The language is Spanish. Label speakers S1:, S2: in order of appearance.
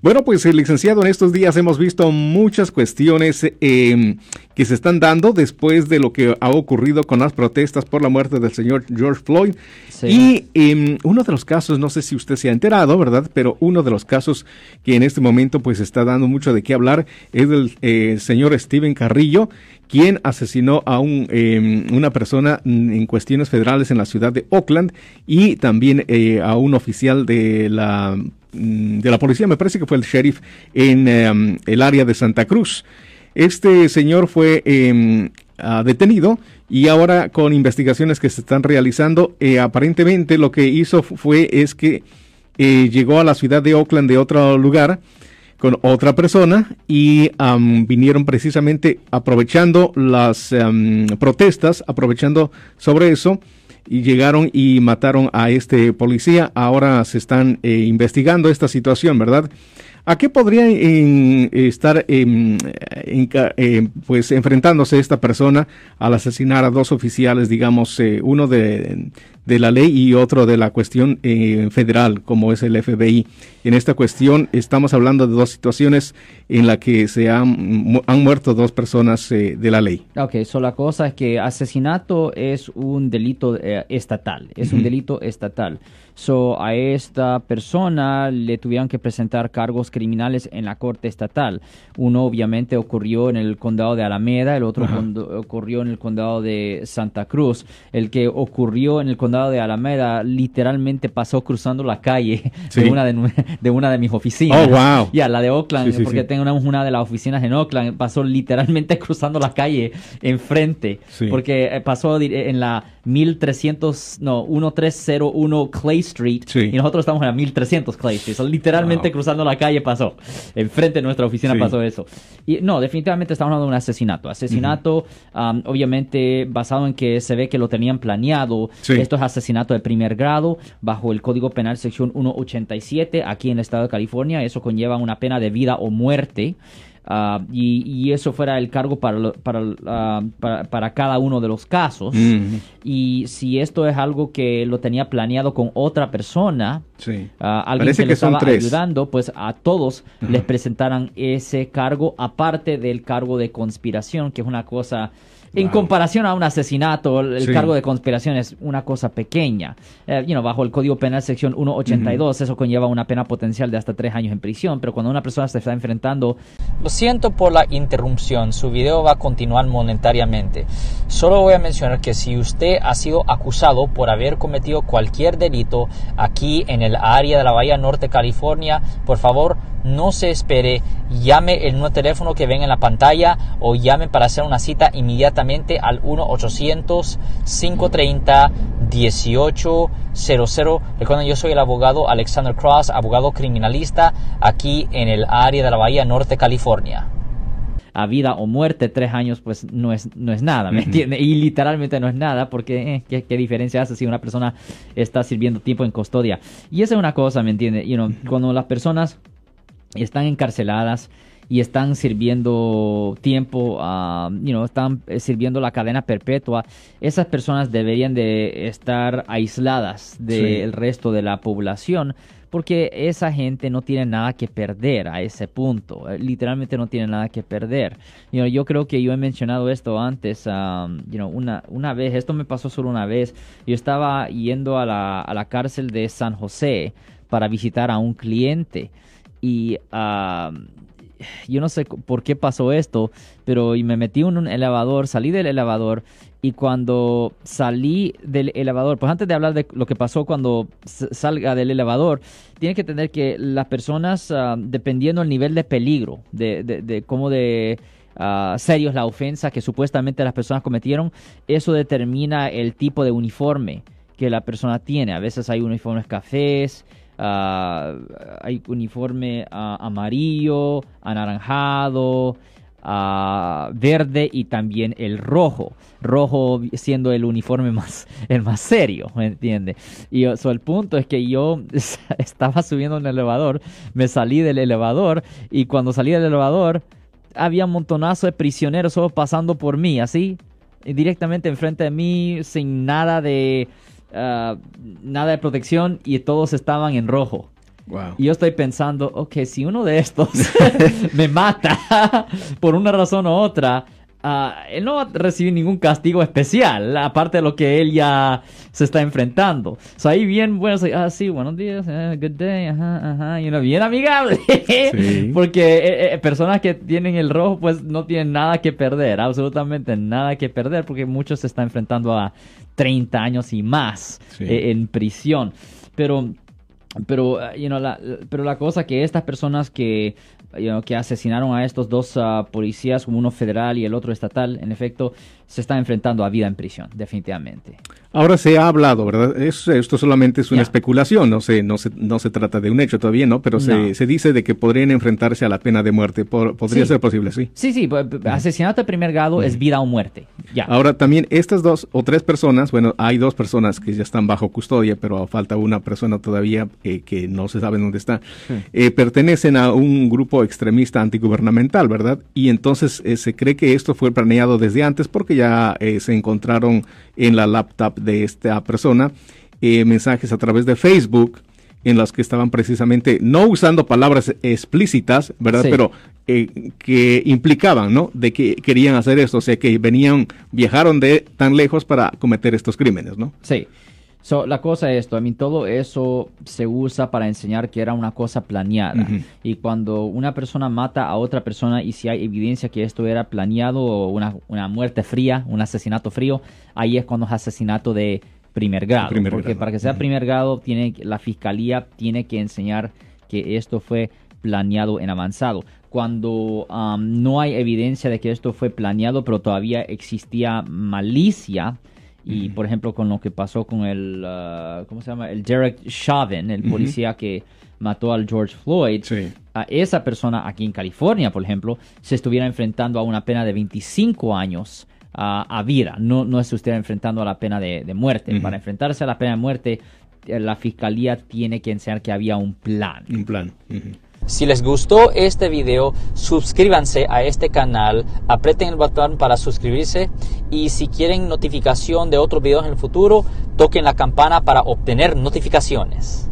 S1: Bueno, pues el licenciado, en estos días hemos visto muchas cuestiones eh, que se están dando después de lo que ha ocurrido con las protestas por la muerte del señor George Floyd. Y eh, uno de los casos, no sé si usted se ha enterado, ¿verdad? Pero uno de los casos que en este momento pues está dando mucho de qué hablar es del eh, señor Steven Carrillo, quien asesinó a un, em, una persona en cuestiones federales en la ciudad de Oakland y también eh, a un oficial de la de la policía, me parece que fue el sheriff en em, el área de Santa Cruz. Este señor fue em, detenido y ahora con investigaciones que se están realizando, eh, aparentemente lo que hizo fue es que eh, llegó a la ciudad de Oakland de otro lugar con otra persona y vinieron precisamente aprovechando las protestas, aprovechando sobre eso y llegaron y mataron a este policía. Ahora se están eh, investigando esta situación, ¿verdad? ¿A qué podría estar eh, pues enfrentándose esta persona al asesinar a dos oficiales, digamos, eh, uno de, de, la ley y otro de la cuestión eh, federal, como es el FBI? En esta cuestión estamos hablando de dos situaciones en las que se han, han muerto dos personas de la ley.
S2: Ok, so la cosa es que asesinato es un delito estatal, es un delito estatal. So, a esta persona le tuvieron que presentar cargos criminales en la corte estatal. Uno obviamente ocurrió en el condado de Alameda, el otro ocurrió en el condado de Santa Cruz. El que ocurrió en el condado de Alameda literalmente pasó cruzando la calle de, una de, una de mis oficinas.
S1: Oh, wow.
S2: Ya, la de Oakland, porque tengo una, de las oficinas en Oakland, pasó literalmente cruzando la calle enfrente, porque eh, pasó en la 1300, no, 1301 Clay Street y nosotros estamos en la 1300 Clay Street. literalmente cruzando la calle pasó. Enfrente de nuestra oficina pasó eso. Y no, definitivamente estamos hablando de un asesinato. Asesinato, um, obviamente, basado en que se ve que lo tenían planeado. Esto es asesinato de primer grado bajo el Código Penal sección 187 aquí en el estado de California. Eso conlleva una pena de vida o muerte. Ah, y, eso fuera el cargo para, ah, para, para, cada uno de los casos. Y si esto es algo que lo tenía planeado con otra persona, ah, alguien que, le estaba ayudando, pues a todos les presentaran ese cargo, aparte del cargo de conspiración, que es una cosa en comparación a un asesinato, el cargo de conspiración es una cosa pequeña. Eh, bajo el Código Penal sección 182, eso conlleva una pena potencial de hasta tres años en prisión, pero cuando una persona se está enfrentando...
S3: Lo siento por la interrupción, su video va a continuar monetariamente. Solo voy a mencionar que si usted ha sido acusado por haber cometido cualquier delito aquí en el área de la Bahía Norte, California, por favor no se espere, llame el nuevo teléfono que ven en la pantalla o llame para hacer una cita inmediatamente al 1-800-530-1800. Recuerden, yo soy el abogado Alexander Cross, abogado criminalista aquí en el área de la Bahía Norte, California
S2: a vida o muerte, tres años pues no es, no es nada, ¿me entiendes? Y literalmente no es nada porque eh, ¿qué, diferencia hace si una persona está sirviendo tiempo en custodia? Y esa es una cosa, ¿me entiendes? You know, cuando las personas están encarceladas y están sirviendo tiempo, uh, you están eh, sirviendo la cadena perpetua, esas personas deberían de estar aisladas del resto de la población porque esa gente no tiene nada que perder a ese punto, eh, literalmente no tiene nada que perder. yo creo que yo he mencionado esto antes, um, una, una vez, esto me pasó solo una vez, yo estaba yendo a la, a la cárcel de San José para visitar a un cliente y yo no sé por qué pasó esto, pero me metí en un elevador, salí del elevador y cuando salí del elevador, pues antes de hablar de lo que pasó cuando salga del elevador, tiene que tener que las personas, ah, dependiendo del nivel de peligro, de, de, cómo de... Uh, serio es la ofensa que supuestamente las personas cometieron, eso determina el tipo de uniforme que la persona tiene. A veces hay uniformes cafés, Ah, hay uniforme amarillo, anaranjado, ah, verde y también el rojo. Rojo siendo el uniforme más, el más serio, ¿me entiende? Y el punto es que yo estaba subiendo en el elevador, me salí del elevador y cuando salí del elevador había un montonazo de prisioneros pasando por mí, así, directamente enfrente de mí, sin nada de Ah, nada de protección y todos estaban en rojo. Y yo estoy pensando, ok, si uno de estos me mata por una razón u otra, Ah, él no va a recibir ningún castigo especial, aparte de lo que él ya se está enfrentando. O sea, ahí bien, bueno, ah, sí, buenos días, eh, good day, ajá, ajá, y uno bien amigable. Porque eh, eh, personas que tienen el rojo, pues no tienen nada que perder, absolutamente nada que perder, porque muchos se están enfrentando a 30 años y más en prisión. Pero pero, you know, la, pero la cosa que estas personas que que asesinaron a estos dos ah, policías, uno federal y el otro estatal, en efecto, se están enfrentando a vida en prisión, definitivamente.
S1: Ahora se ha hablado, ¿verdad? esto solamente es una especulación, no se, no, se, no se trata de un hecho todavía, ¿no? Pero Se, se, dice de que podrían enfrentarse a la pena de muerte. podría ser posible, sí.
S2: Sí, sí, asesinato de primer grado es vida o muerte. Ya.
S1: Ahora también estas dos o tres personas, bueno, hay dos personas que ya están bajo custodia, pero falta una persona todavía eh, que no se sabe dónde está, eh, pertenecen a un grupo extremista antigubernamental, ¿verdad? Y entonces eh, se cree que esto fue planeado desde antes porque ya se encontraron en la laptop de esta persona mensajes a través de Facebook en los que estaban precisamente no usando palabras explícitas, ¿verdad? Pero eh, que implicaban, ¿no? De que querían hacer esto, o sea, que venían, viajaron de tan lejos para cometer estos crímenes, ¿no?
S2: Sí. So, la cosa es esto, a mí todo eso se usa para enseñar que era una cosa planeada. Y cuando una persona mata a otra persona y si hay evidencia que esto era planeado o una, una muerte fría, un asesinato frío, ahí es cuando es asesinato de primer grado. porque para que sea primer grado, tiene, la fiscalía tiene que enseñar que esto fue planeado en avanzado. Cuando um, no hay evidencia de que esto fue planeado, pero todavía existía malicia, y por ejemplo con lo que pasó con el, uh, ¿cómo se llama? El Derek Chauvin, el policía que mató al George Floyd, a esa persona aquí en California, por ejemplo, se estuviera enfrentando a una pena de 25 años a vida, no, no se estuviera enfrentando a la pena de, muerte. Para enfrentarse a la pena de muerte, eh, la fiscalía tiene que enseñar que había un plan.
S1: Un plan.
S3: Si les gustó este video, suscríbanse a este canal, aprieten el botón para suscribirse y si quieren notificación de otros videos en el futuro, toquen la campana para obtener notificaciones.